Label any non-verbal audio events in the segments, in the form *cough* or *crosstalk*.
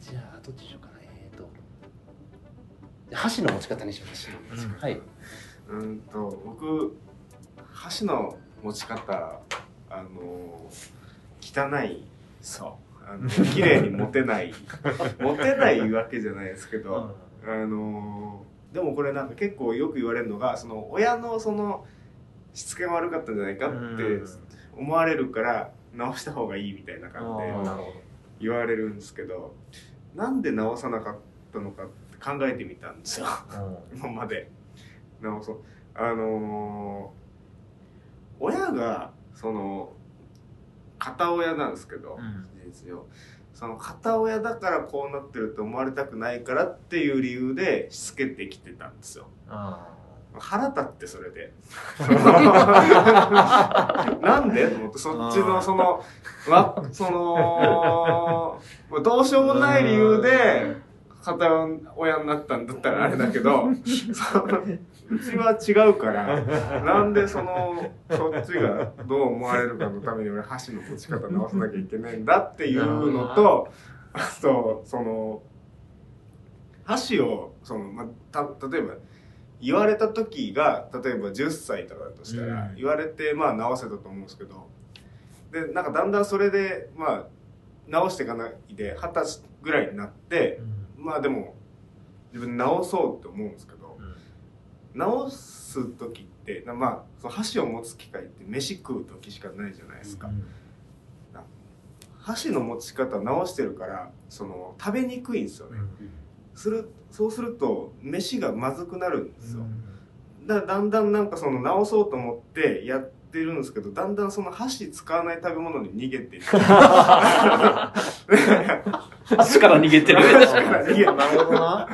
じゃあどっちにしようかな。えっ、と。箸の持ち方にしましょう、はい。うんと僕箸の持ち方あの汚い。そう。あの綺麗に持てない。*laughs* 持てないわけじゃないですけど、あのでもこれなんか結構よく言われるのがその親のそのしつけが悪かったんじゃないかって思われるから直した方がいいみたいな感じで言われるんですけどなんで直さなかったのかって考えてみたんですよ。ど今まで。直そう。あのー親がその片親なんですけど、うん。その片親だからこうなってると思われたくないからっていう理由でしつけてきてたんですよ。あ腹立ってそれで。*laughs* なんでと思ってそっちのそのわそのどうしようもない理由で片親になったんだったらあれだけどうちは違うからなんでそのそっちがどう思われるかのために俺箸の持ち方直さなきゃいけないんだっていうのとあとその箸をその、まあ、た例えば言われた時が例えば10歳とかだとしたら、うん。言われてまあ直せたと思うんですけどでなんかだんだんそれでまあ直していかないで二十歳ぐらいになってー、まあでも自分で直そうって思うんですけど直す時ってなまあその箸を持つ機会って飯食う時しかないじゃないですか、箸の持ち方直してるからその食べにくいんですよね、するそうすると飯がまずくなるんですよ、だからだんだんなんかその直そうと思ってやってるんですけどだんだんその箸使わない食べ物に逃げていく。足から逃げてる。*laughs* 箸から逃げなる。ほどな。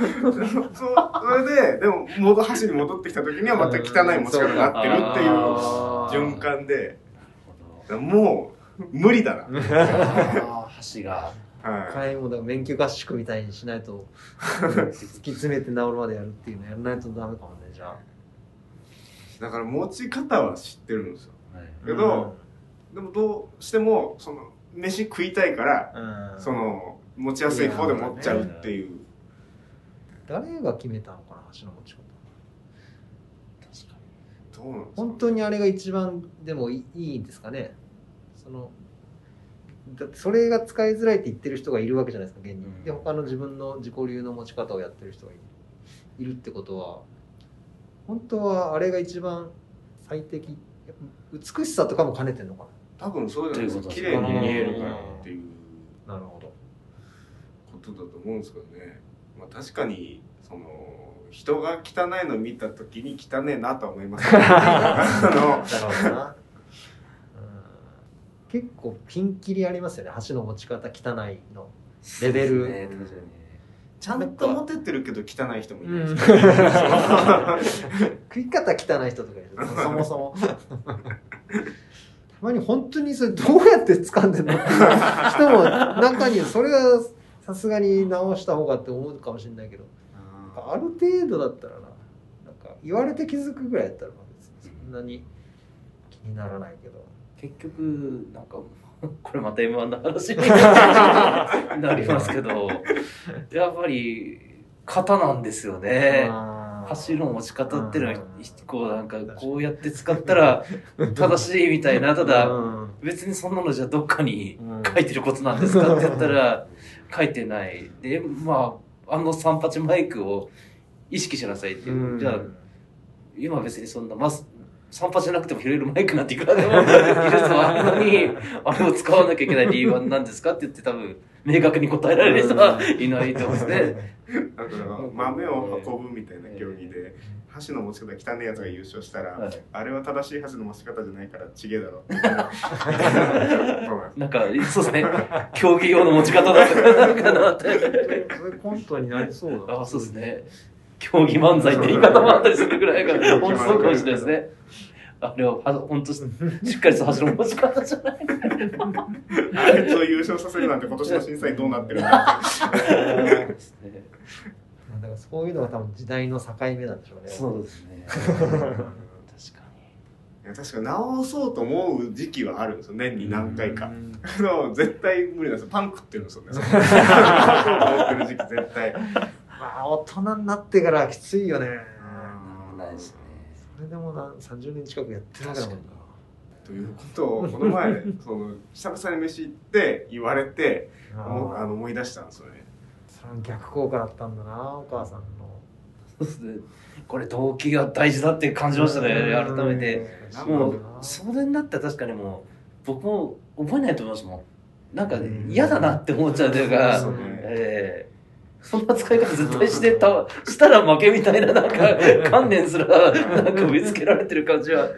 そうそれででも戻箸に戻ってきた時にはまた汚い持ち方になってるっていう循環でもう無理だな、*laughs* 箸が。は会員もだから免許合宿みたいにしないと *laughs* 突き詰めて治るまでやるっていうのやらないとダメかもねじゃあ。い、だから持ち方は知ってるんですよ。はい。けど、でもどうしてもその飯食いたいからうん。その持ちやすい方で持っちゃうっていう。誰が決めたのかな箸の持ち方。確かどうなんですか本当にあれが一番でもいいいいんですかね。そのだってそれが使いづらいって言ってる人がいるわけじゃないですか現に、うん。で他の自分の自己流の持ち方をやってる人がいる。いるってことは本当はあれが一番最適美しさとかも兼ねてんのか多分そうじゃないですか綺麗に見えるからっていうななるほど。ことだと思うんですけどね、まあ、確かにその人が汚いの見た時に汚ねえなとは思いますけど *laughs* なるほどな、うん、結構ピンキリありますよね。箸の持ち方汚いの。レベル、ね。ちゃんと持ててるけど汚い人もいるうんんですよ、*laughs* 食い方汚い人とかいる。そもそも。たまに本当にそれどうやって掴んでんのっていう人も中にはそれはさすがに直した方がって思うかもしれないけど。ある程度だったらな。なんか言われて気づくぐらいやったらそんなに気にならないけど結局なんか *laughs* これまた M1 の話 *laughs* になりますけどやっぱり型なんですよね。あー。箸の持ち方ってい。うのはうん。こうなんかこうやって使ったら正しいみたいな。ただうん別にそんなのじゃどっかにうん。書いてることなんですかって言ったら書いてない。でまああの三八マイクを意識しなさいっていう、うん。じゃあ今別にそんなまず三八じゃなくても拾えるマイクなんていくらでも技術はあるのにあれを使わなきゃいけない理由は何ですかって言って多分明確に答えられる人はいないと思うんですね。*laughs* だから豆を運ぶみたいな競技で箸の持ち方汚いやつが優勝したら、はいあれは正しい箸の持ち方じゃないからちげえだろう *laughs* なんか、そうですね。競技用の持ち方だったかなかなって。*laughs* それコントになりそうだあ、そうですね。競技漫才って言い方もあったりするぐらいから、*laughs* 本当そうかもしれないですね。あれは、は本当しっかりと走る持ち方じゃない。あいつを優勝させるなんて今年の審査員どうなってるんだってですねだか。らそういうのが多分時代の境目なんでしょうねそうですね。確かに。いや確かに直そうと思う時期はあるんですよ。年に何回か。うん。*laughs* けど絶対無理なんですよ。パン食ってるんですよね。直 *laughs* そう。と思ってる時期絶対。まあ大人になってからはきついよね。ないですね。それでもな30年近くやってるわけだもんな。ということをこの前 *laughs* その久々に飯行って言われてもうああの思い出したんですよね。それ逆効果だったんだなお母さんの。そうですね。これ動機が大事だって感じましたね、改めて。うんもう、それになったら確かにもう、僕も覚えないと思いますもん。なんかうん。嫌だなって思っちゃうというか、そうね。ええそんな使い方絶対してた、したら負けみたいな、なんか、観念すら、なんか植え付けられてる感じは。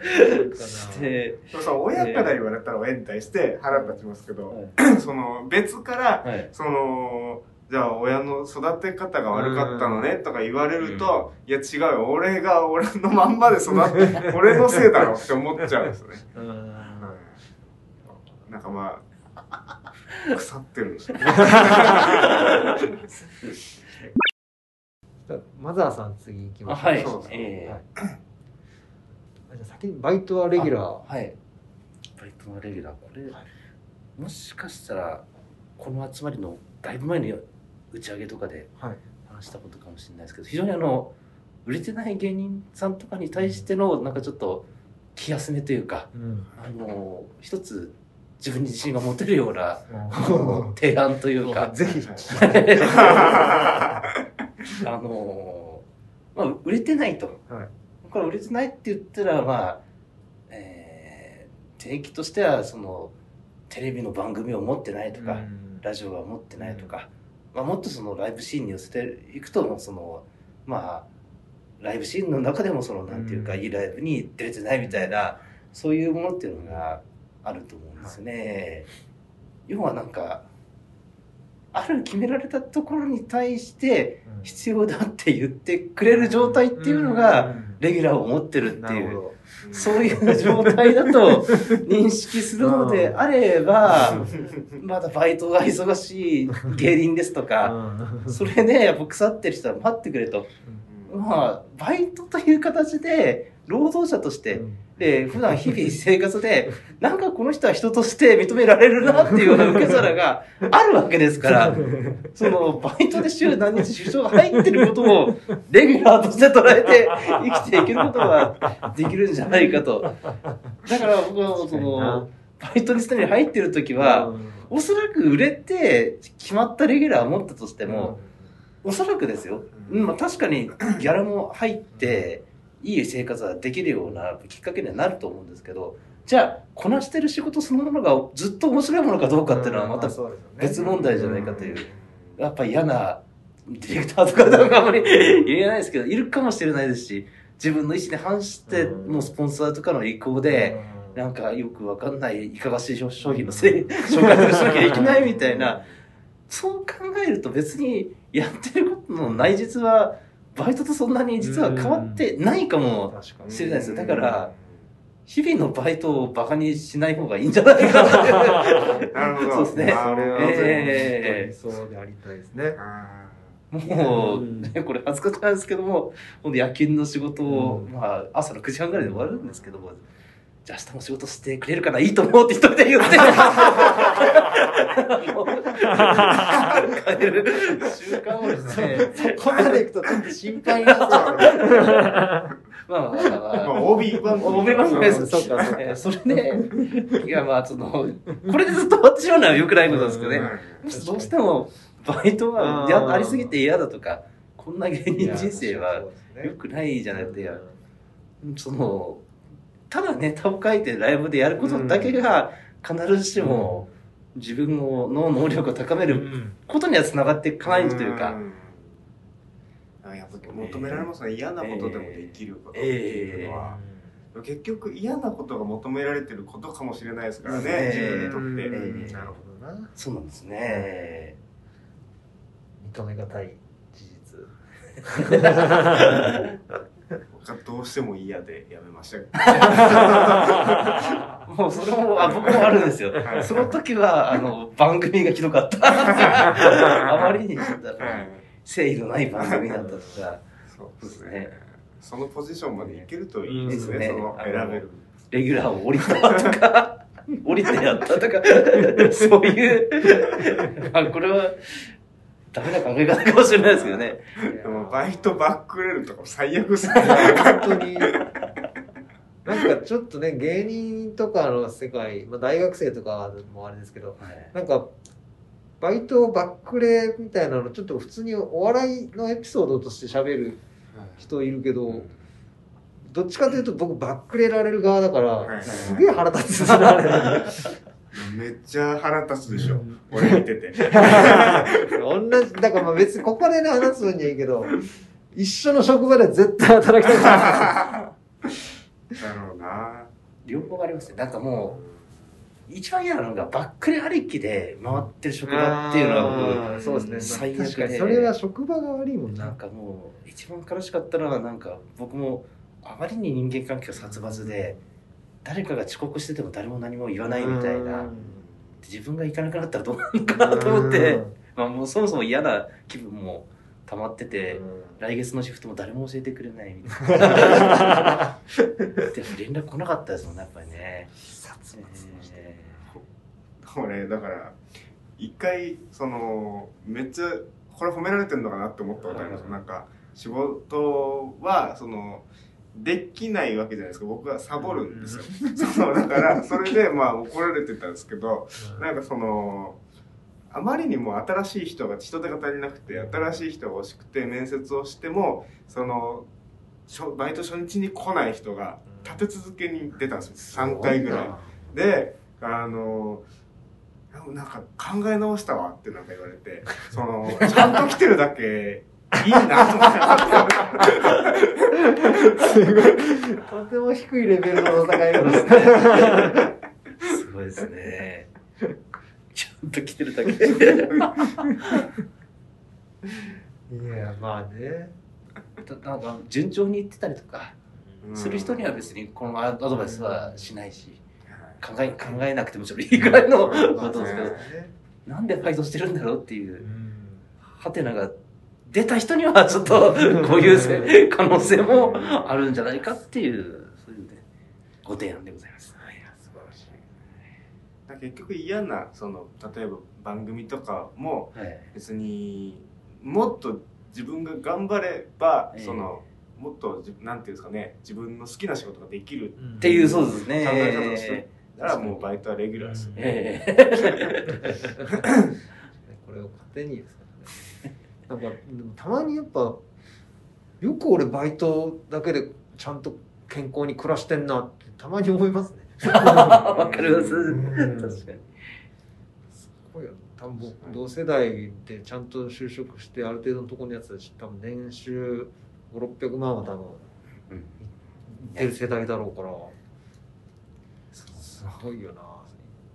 して、でもさ親から言われたら親に対して腹立ちますけど、は *clears throat* その別からい。はい。そのじゃあ親の育て方が悪かったのねとか言われると、いや違うよ俺が俺のまんまで育って *laughs* 俺のせいだろって思っちゃうんですよね、うん。なんかまあ腐ってるんですよねマザーさん次行きましょう。あはい。そうそうええ。はい。あじゃあ先にバイトはレギュラー。はい。バイトのレギュラー、これ、もしかしたら、この集まりのだいぶ前に打ち上げとかではい。話したことかもしれないですけど、非常にあの、売れてない芸人さんとかに対しての、なんかちょっと、気休めというか、うん。あの、一つ、自分に自信が持てるようなも提案というか。う、*laughs* ぜひ。あの、まあ、売れてないと。はい。これ売れてないって言ったら、まあ、えー、定期としては、その、テレビの番組を持ってないとか、うん。ラジオが持ってないとか、まあ、もっとそのライブシーンに寄せていくと、その、まあ、ライブシーンの中でもその、なんていうか、うん。いいライブに出れてないみたいな、そういうものっていうのがあると思うんですよね。要はなんか、ある決められたところに対して必要だって言ってくれる状態っていうのが、レギュラーを持ってるっていう、そういう状態だと *laughs* 認識するのであれば、*laughs* まだバイトが忙しい芸人ですとか、それね、やっぱ腐ってる人は待ってくれと。まあ、バイトという形で、労働者として、で、普段日々生活で、*laughs* なんかこの人は人として認められるなっていうような受け皿があるわけですから、*laughs* その、バイトで週何日出張が入ってることを、*laughs* レギュラーとして捉えて生きていけることができるんじゃないかと。だから僕は、その、バイトにすでに入ってる時は、おそらく売れて決まったレギュラーを持ったとしても、おそらくですよ。うん、まあ確かに *clears throat* ギャラも入って、いい生活ができるようなきっかけにはなると思うんですけど、じゃあ、こなしてる仕事そのものがずっと面白いものかどうかっていうのはまた別問題じゃないかという。やっぱ嫌なディレクターとかなんかあんまり *laughs* 言えないですけど、いるかもしれないですし、自分の意思に反してのスポンサーとかの意向で、なんかよくわかんないいかがわしい商品のせい紹介するしなきゃいけないみたいな、そう考えると別にやってることの内実は、バイトとそんなに実は変わってないかもしれないですよ。だから、日々のバイトをバカにしない方がいいんじゃないかなって。なるほど。そうですね。なるほど。ええ。そうでありたいですねあもう、うんね、これ恥ずかしいですけども、ほんと夜勤の仕事を、うん。まあ、朝の9時半ぐらいで終わるんですけども、じゃあ明日も仕事してくれるからいいと思うって一人で言って、*laughs* もう。帰る習慣をですね、そこまで行くとちょっと心配なんですよまあまあまあ。まーまああ、OB 番組 OB 番組ですそうかそうか。えーそれで、いやまあその、これでずっと終わってしまうのは良くないことですけどね。どうしてもバイトはやうんありすぎて嫌だとか、こんな芸人人生は良くないじゃなくて、その、ただネタを書いてライブでやることだけが必ずしも自分の能力を高めるうん。ことにはつながっていかないというか、やっぱ求められますね。嫌なことでもできることっていうのは、結局嫌なことが求められてることかもしれないですからね、え自分にとって、なるほどな。そうなんですね。認めがたい事実 *laughs* 僕はどうしても嫌でやめました *laughs* もうそれも、あ、僕もあるんですよ。はい。その時は、あの、番組がひどかった。*laughs* あまりに誠意のない番組だったとか、そうですね。ね。そのポジションまでいけるといいですね、うんその選べる。レギュラーを降りたとか、*laughs* 降りてやったとか、そういう、あこれは、ダメな考え方かもしれないですけどね。でもバイトバックレるとかも最悪っすね。本当に。なんかちょっとね芸人とかの世界、まあ、大学生とかもあれですけどなんかバイトバックレみたいなのちょっと普通にお笑いのエピソードとして喋る人いるけどどっちかというと僕バックレられる側だから、はい。すげえ腹立つめっちゃ腹立つでしょ。俺見てて。同じだからまあ別にここでね話す分にはいいけど一緒の職場では絶対働きたくない *laughs* だろうな。両方ありますね。なんかもう、一番嫌なのがバックレありきで回ってる職場っていうのはあーそうですね最悪で確かにそれは職場が悪いもん僕、ななんかもう、一番悲しかったのはなんか、僕もあまりに人間関係が殺伐で、誰かが遅刻してても誰も何も言わないみたいな。自分が行かなくなったらどうなるのかなと思って、まあもうそもそも嫌な気分も溜まってて、来月のシフトも誰も教えてくれないみたいな。*laughs* でも連絡来なかったですもんね、やっぱりね。え俺、だから、一回、その、めっちゃ、これ褒められてんのかなって思ったことあります。なんか、仕事は、その、できないわけじゃないですか。僕はサボるんですよ。そう、だから、*laughs* それで、まあ、怒られてたんですけど、なんかその、あまりにも新しい人が人手が足りなくて新しい人が欲しくて面接をしてもそのバイト初日に来ない人が立て続けに出たんですよ。3回ぐらい。であのなんか考え直したわってなんか言われてそのちゃんと来てるだけいいなと思ってすごいとても低いレベルの戦い方ですね。すごいですね。ちゃんと来てるだけ。いやまあねなんか順調にいってたりとかうん。する人には別にこのアドバイスはしないし考え考えなくてもちょっといいぐらいのことですけど。なんでファイトしてるんだろうっていう。ハテナが出た人にはちょっとこういうせ可能性もあるんじゃないかっていうそういうねご提案でございます。素晴らしい。結局嫌なその例えば番組とかもはい。別にもっと自分が頑張れば、ええ。そのもっとじなんていうんですかね自分の好きな仕事ができるっていうそうですね。考え方としてならもうバイトはレギュラーですよね、え。え *laughs* これを糧にですねなんかたまにやっぱよく俺バイトだけでちゃんと健康に暮らしてんなってたまに思いますね。*laughs* わかります。うん。確かに。すごいよ多分僕同世代でちゃんと就職してある程度のところのやつたち多分年収5600万は多分うん。いってる世代だろうから。すごいよな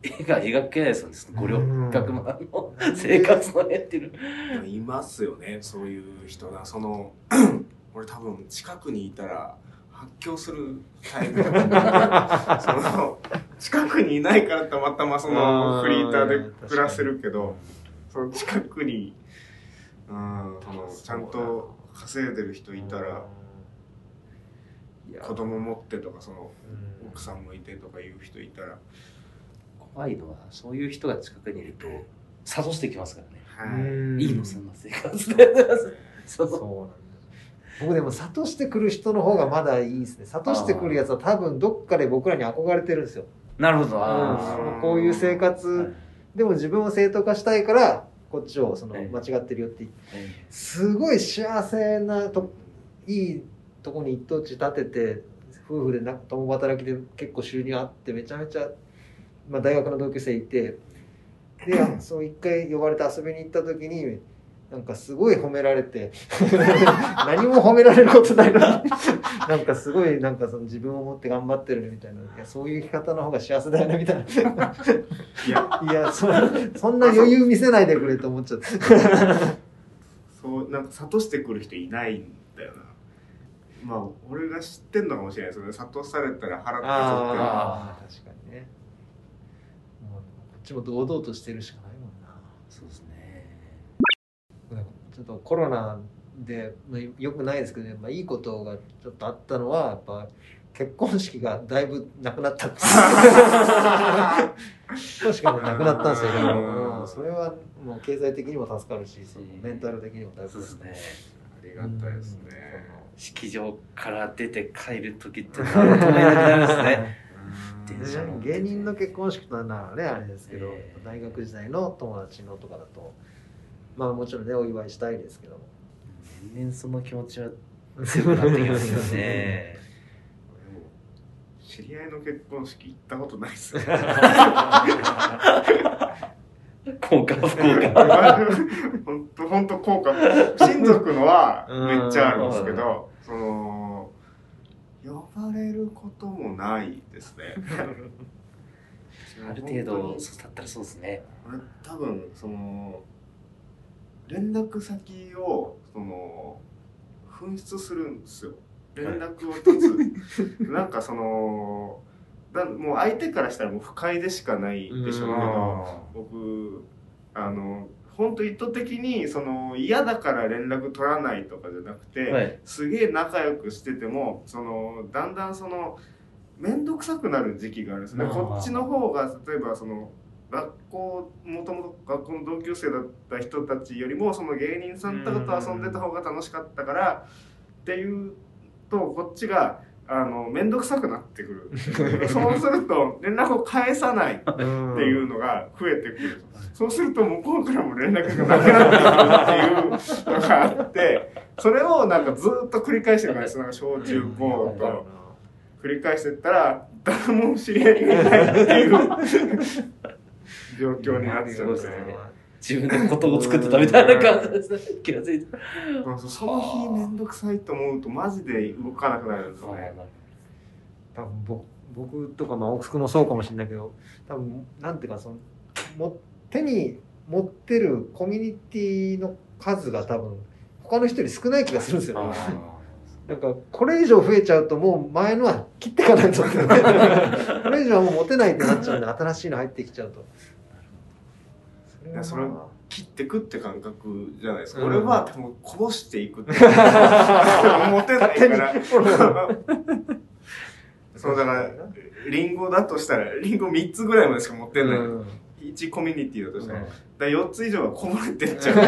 絵が描けないですよね。五600万の生活の絵っていう。の。いますよねそういう人が。その *clears throat* 俺多分近くにいたら発狂するタイプだと思うその近くにいないからたまたまそのフリーターで暮らせるけどその近くにうんそのちゃんと稼いでる人いたら子供持ってとかそのうん。奥さんもいてとかいう人いたら、怖いのは、そういう人が近くにいると、諭してきますからね。はい。うんいいの、そんな生活。で。そそう。なんだ僕でも諭してくる人の方がまだいいですね。諭してくるやつは多分どっかで僕らに憧れてるんですよ、なるほど。うん。こういう生活。でも自分を正当化したいからこっちをそのええ。間違ってるよってすごい幸せなといいとこに一等地建てて夫婦でな共働きで結構収入あってめちゃめちゃ、まあ、大学の同級生いてでそう一回呼ばれて遊びに行った時になんかすごい褒められて *laughs* 何も褒められることないのに *laughs* なんかすごいなんかその自分を持って頑張ってるみたいないやそういう生き方の方が幸せだよねみたいな。いや。*laughs* やそそんな余裕見せないでくれと思っちゃって。そうなんか諭してくる人いないんだよな。まあ俺が知ってんのかもしれないですよね諭されたら腹立つってああ確かにねもうこっちも堂々としてるしかないもんなそうですね。ちょっとコロナでまあよくないですけど、ねまあ、いいことがちょっとあったのはやっぱ結婚式がだいぶなくなったって *laughs* 結婚式がなくなったんですよ、いろいろうんそれはもう経済的にも助かるし、メンタル的にもだいぶですね。ありがたいですね。式場から出て帰る時って何とも言えなくなりますね。*laughs* 芸人の結婚式とならねあれですけど、ええ大学時代の友達のとかだとまあもちろんねお祝いしたいですけども年々その気持ちは強くなってきますよね。知り合いの結婚式行ったことないっすよ。効果不効果。*laughs* 本当本当効果。親族のはめっちゃあるんですけど、その、呼ばれることもないですね。*laughs* ある程度、だったらそうですね。俺多分その連絡先をその紛失するんですよ連絡を取つ *laughs* なんかそのだもう相手からしたらもう不快でしかないでしょうけど僕あの本当意図的にその嫌だから連絡取らないとかじゃなくて、はい。すげえ仲良くしててもそのだんだんその面倒くさくなる時期があるんですねこっちの方が例えばその学校もともと学校の同級生だった人たちよりもその芸人さんとかと遊んでた方が楽しかったからっていうとこっちがあの面倒くさくなってくるそうすると連絡を返さないっていうのが増えてくる。そうすると向こうからも連絡がなくなっていくっていうのがあって、それをなんかずっと繰り返してるからです。なんか小中高と繰り返してったら、誰も知り合いがいないっていう状況になっちゃうんですね。自分でことを作ってたみたいな感じですね。気がついて。その日めんどくさいと思うとマジで動かなくなるんですよね。多分僕僕とかまあ奥福もそうかもしれないけど多分なんていうかそのも手に持ってるコミュニティの数が多分他の人より少ない気がするんですよね。なんかこれ以上増えちゃうともう前のは切っていかないとこれ以上はもう持てないってなっちゃうんで新しいの入ってきちゃうと。それはまあそれ切ってくって感覚じゃないですか。うん俺は多分こぼしていくって。*laughs* 持てないから。そうだから、リンゴだとしたら、リンゴ3つぐらいまでしか持ってない。うん1コミュニティだとしたら。うんだから4つ以上はこぼれてっちゃう *laughs*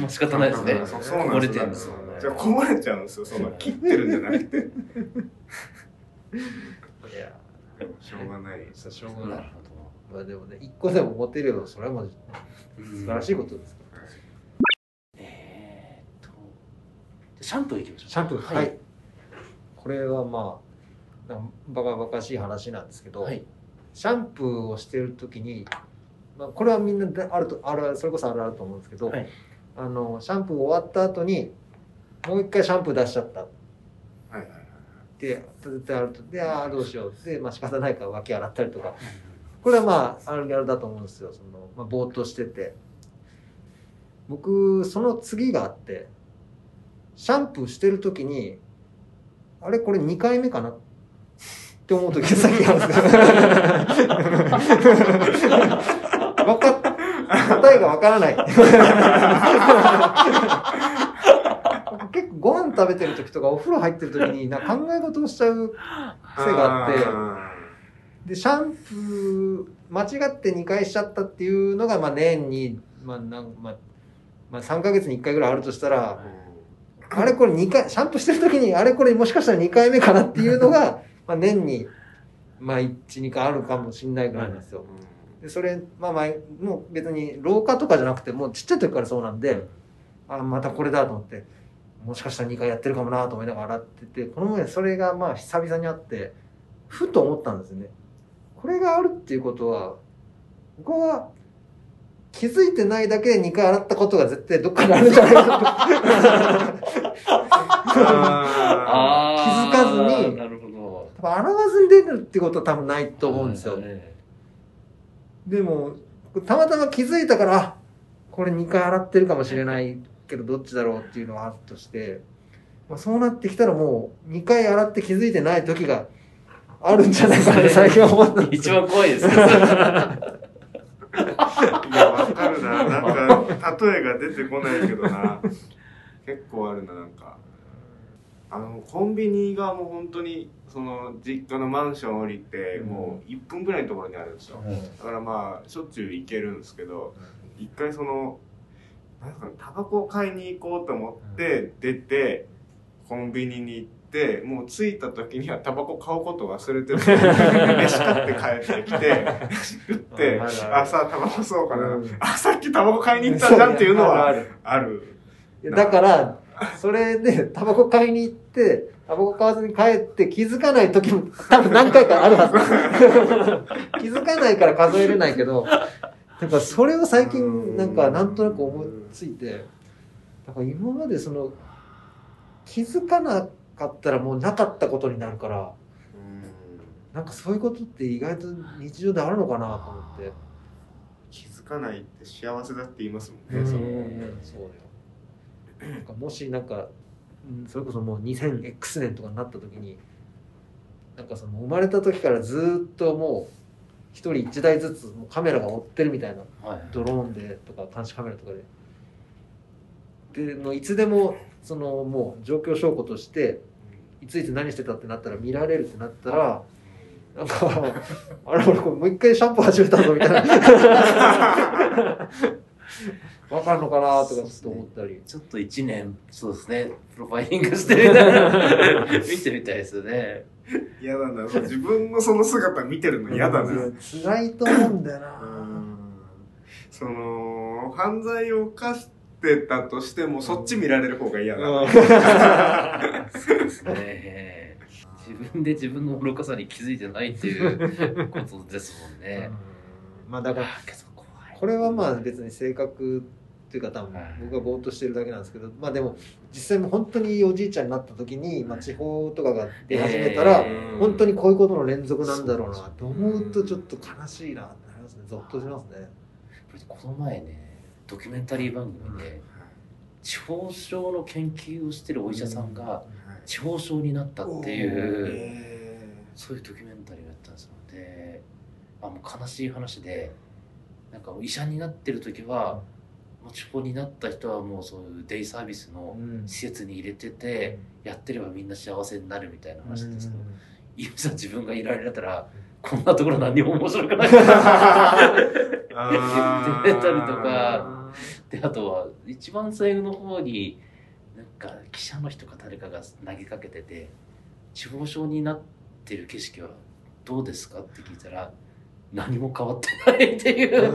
もう仕方ないですね。そうそうなんこぼれですよてるんですよね。じゃあこぼれちゃうんですよ。その切ってるんじゃなくて。*laughs* いやしょうがない。しょうがない。まあでもね一個でも持てればそれはも。素晴らしいことですから。えーっと、シャンプーいきましょう。シャンプーはい。はい。これはまあバカバカしい話なんですけど、はい。シャンプーをしてる時に、まあ、これはみんなであるとあるそれこそあるあると思うんですけど、はいあのシャンプー終わった後にもう一回シャンプー出しちゃったっはいはいはい。て絶対あるとでああどうしようで、まあ仕方ないから脇洗ったりとかこれはまああるあるだと思うんですよ。その、まあ、ぼーっとしてて。僕その次があってシャンプーしてる時にあれこれ2回目かな？って思う時が先あるんですよ。わかっ答えがわからない。結構ご飯食べてる時とかお風呂入ってる時にな考え事をしちゃう癖があって。でシャンプー間違って2回しちゃったっていうのが、まあ、年に、まあなんまあまあ、3ヶ月に1回ぐらいあるとしたらあれこれ2回シャンプーしてる時にあれこれもしかしたら2回目かなっていうのが、まあ、年に、まあ、12回あるかもしれないぐらいなんですよ。でそれまあまあもう別に廊下とかじゃなくてもうちっちゃい時からそうなんであまたこれだと思ってもしかしたら2回やってるかもなと思いながら洗っててこの前それがまあ久々にあってふと思ったんですよね。これがあるっていうことは僕は気づいてないだけで2回洗ったことが絶対どっかにあるんじゃないかと。*laughs* あ気づかずになるほど。多分洗わずに出るってことは多分ないと思うんですよ。えでも、たまたま気づいたから、あこれ2回洗ってるかもしれないけど、どっちだろうっていうのはあるとして、まあ、そうなってきたらもう、2回洗って気づいてない時があるんじゃないかな最近は思った。一番怖いですいや、わかるな。なんか、例えが出てこないけどな。結構あるな、なんか。あのコンビニがもう本当にその実家のマンション降りてうんもう1分ぐらいのところにあるんですよだからまあしょっちゅう行けるんですけど一回そのなんかタバコを買いに行こうと思って出てコンビニに行ってもう着いた時にはタバコ買うこと忘れてる *laughs* 飯買って帰ってきて飯食ってあるあタバコ吸おうかな。うん。あさっきタバコ買いに行ったじゃんっていうのはあるだから、それで、タバコ買いに行って、タバコ買わずに帰って気づかない時も多分何回かあるはず。*laughs* 気づかないから数えれないけど、なんかそれを最近なんかなんとなく思いついて、だから今までその、気づかなかったらもうなかったことになるから、なんかそういうことって意外と日常であるのかなと思って。気づかないって幸せだって言いますもんね、うんそのそうだよ。なんかもしなんか、うんそれこそもう 2000X 年とかになった時に、なんかその生まれた時からずーっともう一人一台ずつもうカメラが追ってるみたいなはいドローンでとか監視カメラとかで。でのいつでもそのもう状況証拠としていついつ何してたってなったら見られるってなったらなんかあれ俺これもう一回シャンプー始めたぞみたいな。わかるのかなとかちょっと思ったり。ちょっと一年、そうですね、プロファイリングしてみたいな、*laughs* 見てみたいですよね。嫌だな。そう自分のその姿見てるの嫌だな、辛いと思うんだよな。その犯罪を犯してたとしてもそっち見られる方が嫌だな、そうですね。自分で自分の愚かさに気づいてないっていうことですもんね。まあだから。これはまあ別に性格っていうか多分はい僕がぼーっとしてるだけなんですけどまあでも実際も本当におじいちゃんになった時に、まあ、地方とかが出始めたら、えー本当にこういうことの連続なんだろうなと思うとちょっと悲しいなってなりますねゾッとしますね。この前ね、ドキュメンタリー番組で、地方症の研究をしてるお医者さんが地方症になったっていう、えそういうドキュメンタリーをやったんですよ。で、あもう悲しい話で、なんか医者になってる時は、もう地方になった人はもうそういうデイサービスのうん。施設に入れてて、やってればみんな幸せになるみたいな話ですけど、いざ自分がいられたら、こんなところ何にも面白くない。ってたりとかで、あとは、一番最後の方に、なんか記者の人か誰かが投げかけてて、地方症になってる景色はどうですか？って聞いたら、何も変わってないっていう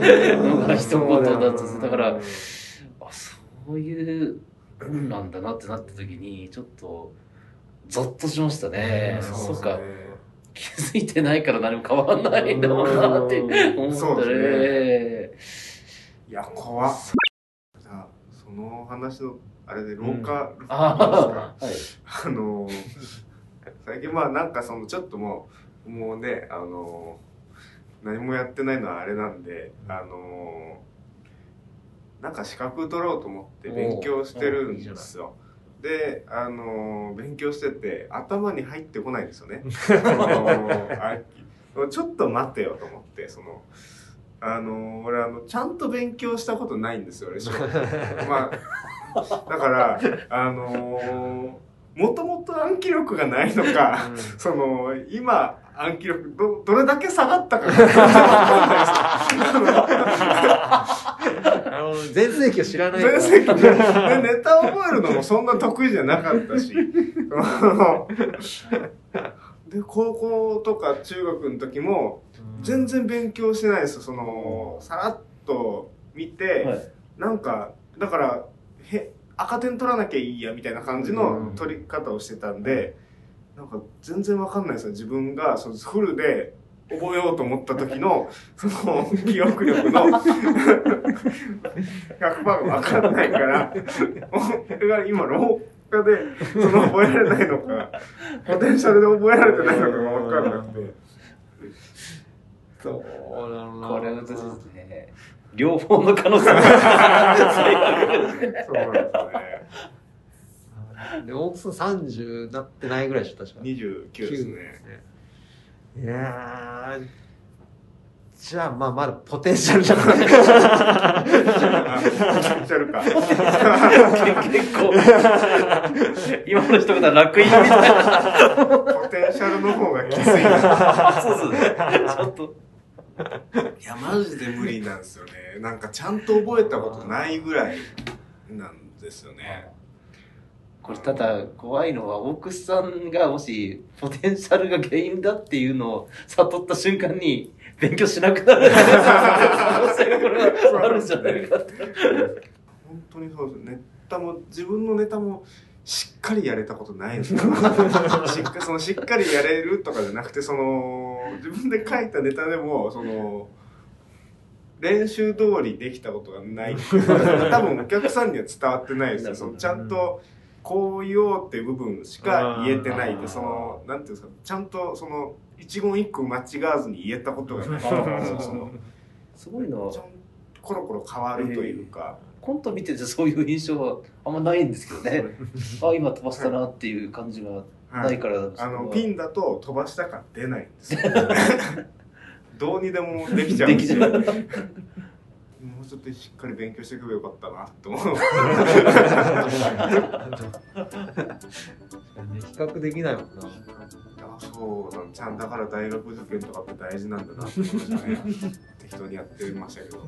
のが一言だったんです。だから、あ、そういうもんなんだなってなった時に、ちょっと、ゾッとしましたね。うんそうか。気づいてないから何も変わんないんだろうなって思ったそうでね。いや怖っ。じゃあその話のあれで廊下、ああ、はい。あのー最近まあなんかそのちょっともうもうねあのー何もやってないのはあれなんであのーなんか資格取ろうと思って勉強してるんですよ。であのー勉強してて頭に入ってこないんですよね。*laughs* ちょっと待てよと思ってそのあのー俺あのちゃんと勉強したことないんですよ俺。*laughs* まあだからあのもともと暗記力がないのかその今暗記力どどれだけ下がったかが全然わかんないです。あ *laughs* の全盛期を知らないから。全盛期ででネタを覚えるのもそんな得意じゃなかったし。*laughs* で高校とか中学の時も全然勉強してないです。そのさらっと見て、はい。なんかだからへ赤点取らなきゃいいやみたいな感じの取り方をしてたんで、なんか全然わかんないですよ。自分がそのフルで覚えようと思った時のその記憶力の100%がわかんないから俺が今廊下でその覚えられないのかポテンシャルで覚えられてないのかがわかんなくて。そうなのなこれ難しいですね。両方の可能性が。そうなんですよね。で大楠30なってないぐらいでしょ確か29ですね。いやじゃあまあまだポテンシャルじゃないあポテンシャルか。結構、今の人が楽印みたいな。ポテンシャルの方がきついな。そうですね。ちょっと。いや、マジで無理なんですよね。なんかちゃんと覚えたことないぐらいなんですよね。これただ怖いのは奥さんがもしポテンシャルが原因だっていうのを悟った瞬間に勉強しなくなる可能性がこれはあるんじゃないかって。本当にそうです。ネタも、自分のネタもしっかりやれたことないですよ。しっか *laughs* そのしっかりやれるとかじゃなくて、その、自分で書いたネタでも、その、練習通りできたことがない多分お客さんには伝わってないですよ。*laughs* そのちゃんと、こう言おうっていう部分しか言えてないんで、その、なんていうんですか、ちゃんとその、一言一句間違わずに言えたことがない。その *laughs* すごいな。コロコロ変わるというか、コント見ててそういう印象はあんまないんですけどね。あ今飛ばしたなっていう感じがはないからあのピンだと飛ばした感出ないんですよ。*laughs* どうにでもできちゃうんできちゃうもうちょっとしっかり勉強していけばよかったなって思う。比較できないもんな。あそうなんちゃんだから大学受験とかって大事なんだなって思いましたね適当にやってましたけど